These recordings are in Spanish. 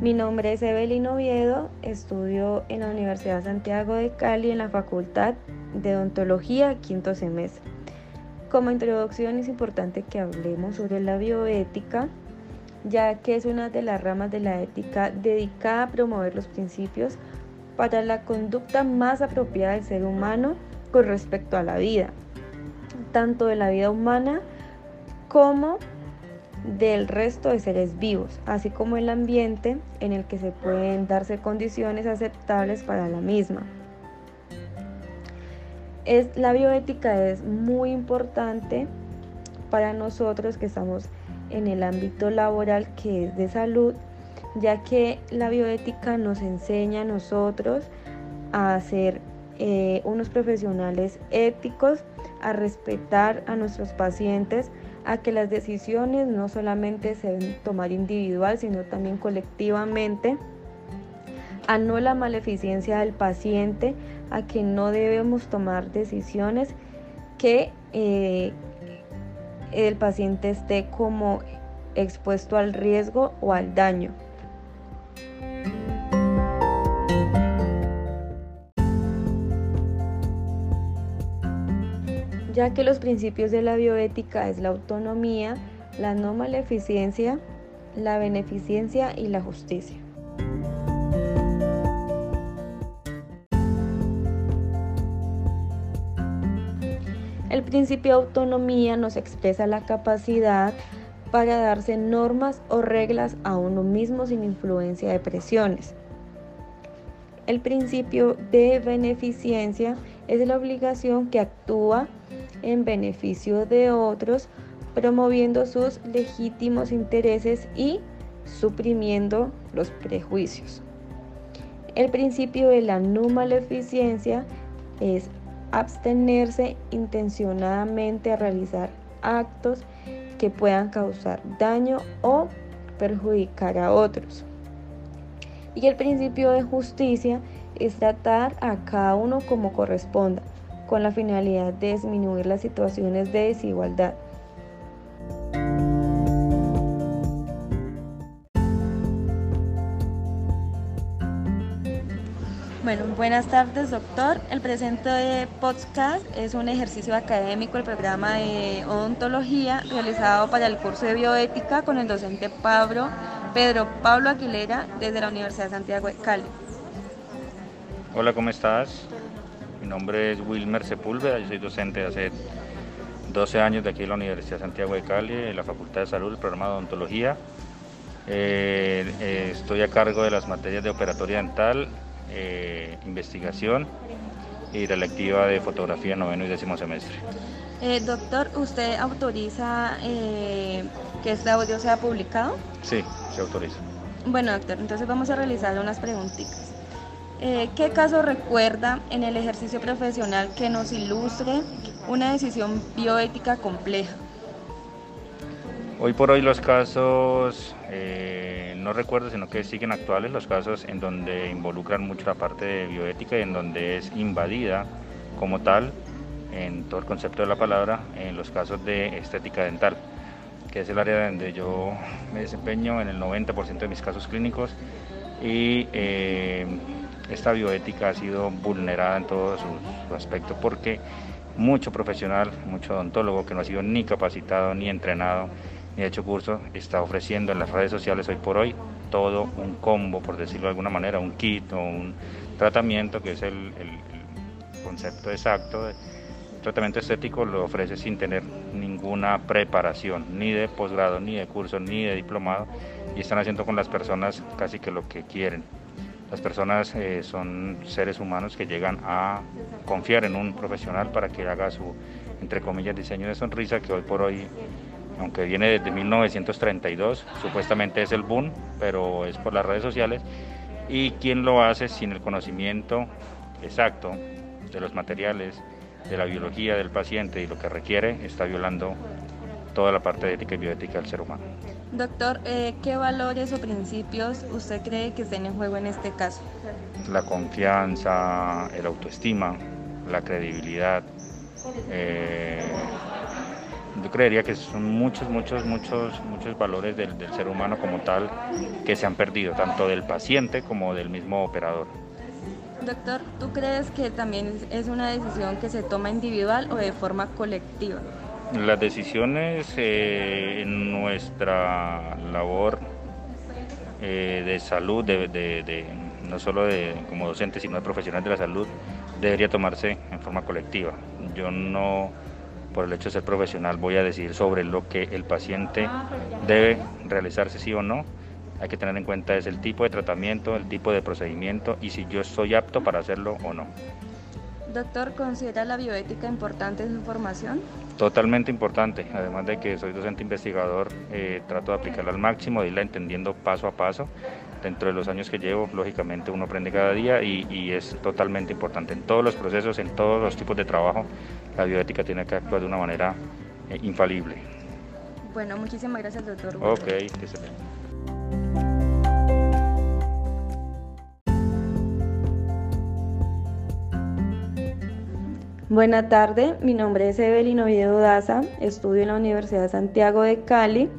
Mi nombre es Evelyn Oviedo, estudio en la Universidad Santiago de Cali en la Facultad de Odontología, quinto semestre. Como introducción es importante que hablemos sobre la bioética, ya que es una de las ramas de la ética dedicada a promover los principios para la conducta más apropiada del ser humano con respecto a la vida, tanto de la vida humana como del resto de seres vivos, así como el ambiente en el que se pueden darse condiciones aceptables para la misma. Es, la bioética es muy importante para nosotros que estamos en el ámbito laboral que es de salud, ya que la bioética nos enseña a nosotros a ser eh, unos profesionales éticos, a respetar a nuestros pacientes, a que las decisiones no solamente se deben tomar individual, sino también colectivamente, a no la maleficencia del paciente, a que no debemos tomar decisiones que eh, el paciente esté como expuesto al riesgo o al daño. Ya que los principios de la bioética es la autonomía, la no maleficencia, la beneficencia y la justicia. El principio de autonomía nos expresa la capacidad para darse normas o reglas a uno mismo sin influencia de presiones. El principio de beneficencia es la obligación que actúa en beneficio de otros, promoviendo sus legítimos intereses y suprimiendo los prejuicios. El principio de la no maleficencia es abstenerse intencionadamente a realizar actos que puedan causar daño o perjudicar a otros. Y el principio de justicia es tratar a cada uno como corresponda, con la finalidad de disminuir las situaciones de desigualdad. Bueno, buenas tardes doctor. El presente podcast es un ejercicio académico del programa de odontología realizado para el curso de bioética con el docente Pedro Pablo Aguilera desde la Universidad de Santiago de Cali. Hola, ¿cómo estás? Mi nombre es Wilmer Sepúlveda, yo soy docente hace 12 años de aquí en la Universidad de Santiago de Cali, en la Facultad de Salud, el programa de odontología. Eh, eh, estoy a cargo de las materias de operatoria dental, eh, investigación y la lectiva de fotografía noveno y décimo semestre. doctor, ¿usted autoriza que este audio sea publicado? Sí, se autoriza. Bueno, doctor, entonces vamos a realizar unas preguntitas. Eh, ¿Qué caso recuerda en el ejercicio profesional que nos ilustre una decisión bioética compleja? Hoy por hoy los casos, eh, no recuerdo, sino que siguen actuales los casos en donde involucran mucho la parte de bioética y en donde es invadida como tal, en todo el concepto de la palabra, en los casos de estética dental, que es el área donde yo me desempeño en el 90% de mis casos clínicos y eh, esta bioética ha sido vulnerada en todo su, aspecto porque mucho profesional, mucho odontólogo que no ha sido ni capacitado, ni entrenado, ni hecho curso, está ofreciendo en las redes sociales hoy por hoy todo un combo, por decirlo de alguna manera, un kit o un tratamiento que es el, concepto exacto. De, tratamiento estético lo ofrece sin tener ninguna preparación, ni de posgrado, ni de curso, ni de diplomado, y están haciendo con las personas casi que lo que quieren. Las personas eh, son seres humanos que llegan a confiar en un profesional para que haga su, entre comillas, diseño de sonrisa, que hoy por hoy, aunque viene desde 1932, supuestamente es el boom, pero es por las redes sociales, y quien lo hace sin el conocimiento exacto de los materiales, de la biología del paciente y lo que requiere, está violando toda la parte de ética y bioética del ser humano. Doctor, eh, ¿qué valores o principios usted cree que estén en juego en este caso? La confianza, el autoestima, la credibilidad, eh, yo creería que son muchos, muchos, muchos, muchos valores del, del ser humano como tal que se han perdido, tanto del paciente como del mismo operador. Doctor, ¿tú crees que también es una decisión que se toma individual o de forma colectiva? Las decisiones eh, en nuestra labor eh, de salud, de, no solo de, como docente, sino de profesional de la salud, debería tomarse en forma colectiva. Yo no, por el hecho de ser profesional, voy a decidir sobre lo que el paciente debe realizarse sí o no, hay que tener en cuenta es el tipo de tratamiento, el tipo de procedimiento y si yo soy apto para hacerlo o no. Doctor, ¿considera la bioética importante en su formación? Totalmente importante, además de que soy docente investigador, eh, trato de aplicarla al máximo, de irla entendiendo paso a paso. Dentro de los años que llevo, lógicamente uno aprende cada día y, es totalmente importante. En todos los procesos, en todos los tipos de trabajo, la bioética tiene que actuar de una manera eh, infalible. Bueno, muchísimas gracias, doctor. Ok, excelente. Buenas tardes, mi nombre es Evelyn Oviedo Daza, estudio en la Universidad de Santiago de Cali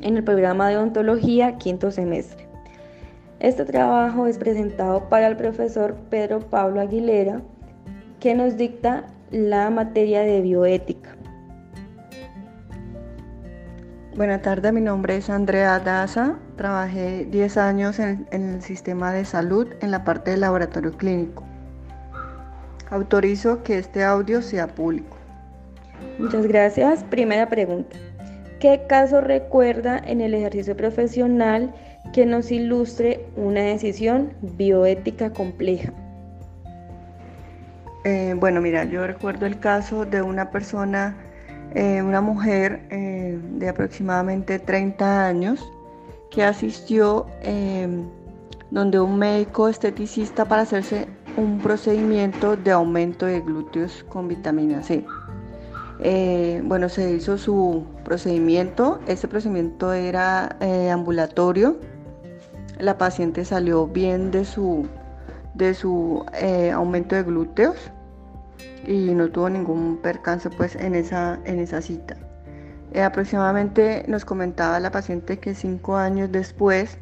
en el programa de odontología quinto semestre. Este trabajo es presentado para el profesor Pedro Pablo Aguilera, que nos dicta la materia de bioética. Buenas tardes, mi nombre es Andrea Daza, trabajé 10 años en el sistema de salud en la parte del laboratorio clínico. Autorizo que este audio sea público. Muchas gracias. Primera pregunta. ¿Qué caso recuerda en el ejercicio profesional que nos ilustre una decisión bioética compleja? Eh, bueno, mira, yo recuerdo el caso de una persona, eh, una mujer eh, de aproximadamente 30 años, que asistió donde un médico esteticista para hacerse un procedimiento de aumento de glúteos con vitamina C. Eh, bueno, se hizo su procedimiento. Ese procedimiento era eh, ambulatorio. La paciente salió bien de su, de su eh, aumento de glúteos y no tuvo ningún percance pues, en, esa, en esa cita. aproximadamente nos comentaba la paciente que cinco años después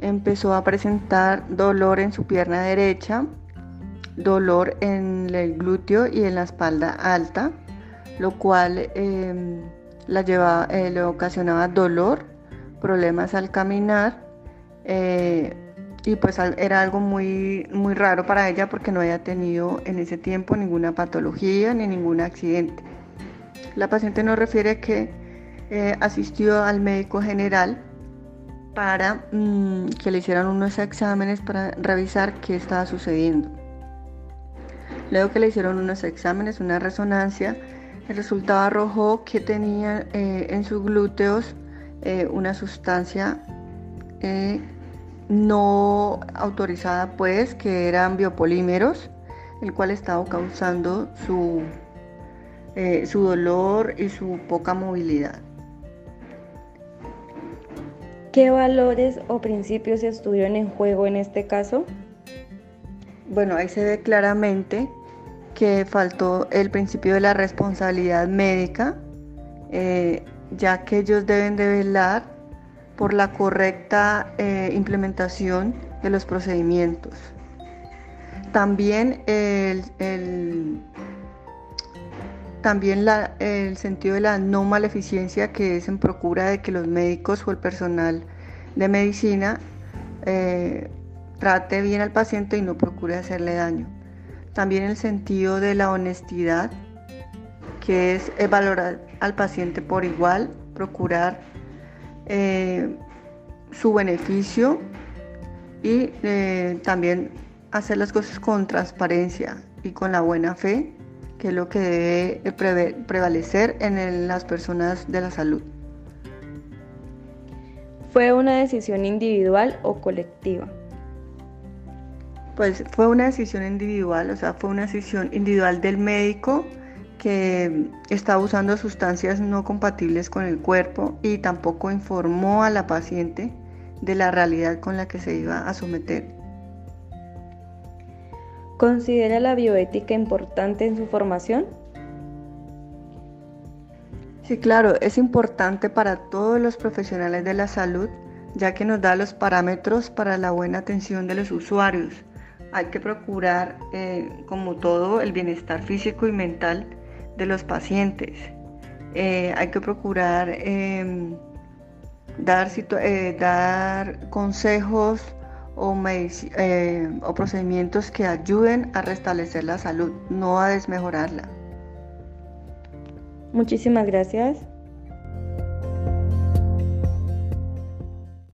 empezó a presentar dolor en su pierna derecha dolor en el glúteo y en la espalda alta, lo cual em, la llevaba, eh, le ocasionaba dolor, problemas al caminar eh, y pues era algo muy, muy raro para ella porque no había tenido en ese tiempo ninguna patología ni ningún accidente. La paciente nos refiere que eh, asistió al médico general para mm, que le hicieran unos exámenes para revisar qué estaba sucediendo. Luego que le hicieron unos exámenes, una resonancia, el resultado arrojó que tenía eh, en sus glúteos eh, una sustancia eh, no autorizada, pues, que eran biopolímeros, el cual estaba causando su, su dolor y su poca movilidad. ¿Qué valores o principios estuvieron en juego en este caso? Bueno, ahí se ve claramente que faltó el principio de la responsabilidad médica, eh, ya que ellos deben de velar por la correcta eh, implementación de los procedimientos. También el, también el sentido de la no maleficencia que es en procura de que los médicos o el personal de medicina eh, trate bien al paciente y no procure hacerle daño. También el sentido de la honestidad, que es valorar al paciente por igual, procurar eh, su beneficio y eh, también hacer las cosas con transparencia y con la buena fe, que es lo que debe prevalecer en las personas de la salud. ¿Fue una decisión individual o colectiva? Pues fue una decisión individual, o sea, fue una decisión individual del médico que estaba usando sustancias no compatibles con el cuerpo y tampoco informó a la paciente de la realidad con la que se iba a someter. ¿Considera la bioética importante en su formación? Sí, claro, es importante para todos los profesionales de la salud, ya que nos da los parámetros para la buena atención de los usuarios. Hay que procurar, eh, como todo, el bienestar físico y mental de los pacientes. Eh, hay que procurar em, dar, eh, dar consejos o, o procedimientos que ayuden a restablecer la salud, no a desmejorarla. Muchísimas gracias.